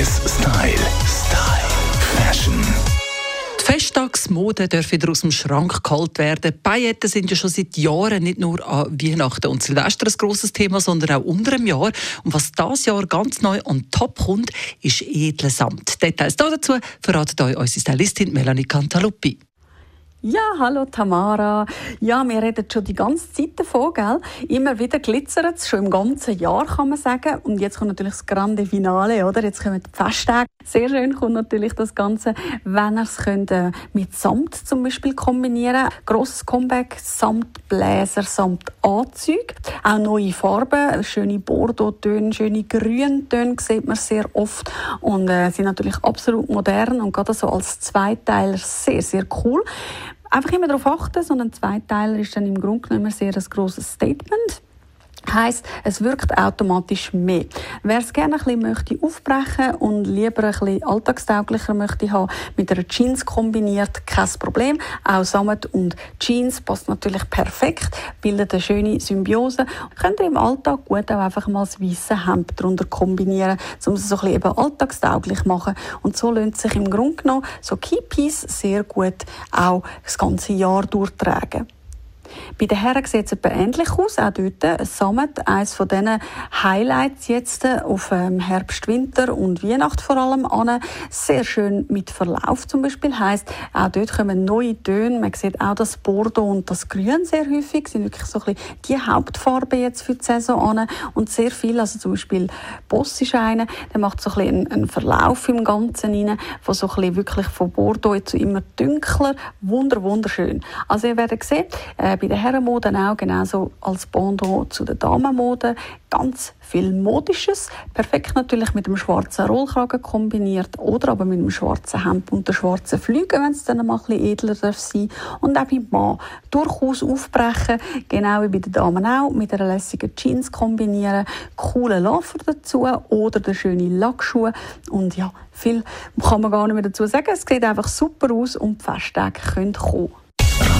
1 Style. Style. Fashion. Die Festtagsmode darf wieder aus dem Schrank geholt werden. Pailletten sind ja schon seit Jahren nicht nur an Weihnachten und Silvester ein grosses Thema, sondern auch unter dem Jahr. Und was dieses Jahr ganz neu on top kommt, ist edler Samt. Details dazu verratet euch unsere Stylistin Melanie Cantaluppi. Ja, hallo Tamara. Ja, wir reden schon die ganze Zeit davon, gell? Immer wieder glitzert es, schon im ganzen Jahr kann man sagen. Und jetzt kommt natürlich das grande Finale, oder? Jetzt kommen die Festtage. Sehr schön kommt natürlich das Ganze, wenn ihr es könnt, äh, mit Samt zum Beispiel kombinieren Grosses Comeback, Samtbläser, Samtanzüge. Auch neue Farben, schöne Bordeaux-Töne, schöne Grüntöne sieht man sehr oft. Und äh, sind natürlich absolut modern und gerade so als Zweiteiler sehr, sehr cool. Einfach immer darauf achten, so ein Zweiteiler ist dann im Grunde genommen sehr ein grosses Statement Heißt, es wirkt automatisch mehr. Wer es gerne ein bisschen möchte aufbrechen und lieber ein bisschen alltagstauglicher möchte haben, mit einer Jeans kombiniert, kein Problem. Auch Sammet und Jeans passt natürlich perfekt, bildet eine schöne Symbiose. Könnt ihr im Alltag gut auch einfach mal das weiße Hemd darunter kombinieren, um es so ein bisschen eben alltagstauglich machen. Und so lohnt sich im Grunde genommen so Keypiece sehr gut auch das ganze Jahr durchtragen. Bei den Herren sieht es etwa ähnlich aus. Auch dort Sammet, eines von diesen Highlights jetzt auf ähm, Herbst, Winter und Weihnacht vor allem an. Sehr schön mit Verlauf zum Beispiel. Heißt, auch dort kommen neue Töne. Man sieht auch das Bordeaux und das Grün sehr häufig. sind wirklich so ein bisschen die Hauptfarben jetzt für die Saison an. Und sehr viel, also zum Beispiel Boss ist einer, der macht so ein bisschen einen Verlauf im Ganzen rein, von so ein bisschen wirklich von Bordeaux zu immer dunkler. Wunder, wunderschön. Also ihr werdet sehen, äh, bei der Herrenmode auch genauso als Pendant zu der Damenmode. Ganz viel Modisches. Perfekt natürlich mit dem schwarzen Rollkragen kombiniert oder aber mit dem schwarzen Hemd und der schwarzen Flüge, wenn es dann mal ein bisschen edler darf sein Und auch beim Mann durchaus aufbrechen, genau wie bei den Damen auch, mit einer lässigen Jeans kombinieren, coolen Loafer dazu oder der schöne Lackschuhe. Und ja, viel kann man gar nicht mehr dazu sagen. Es sieht einfach super aus und die Festtage können kommen.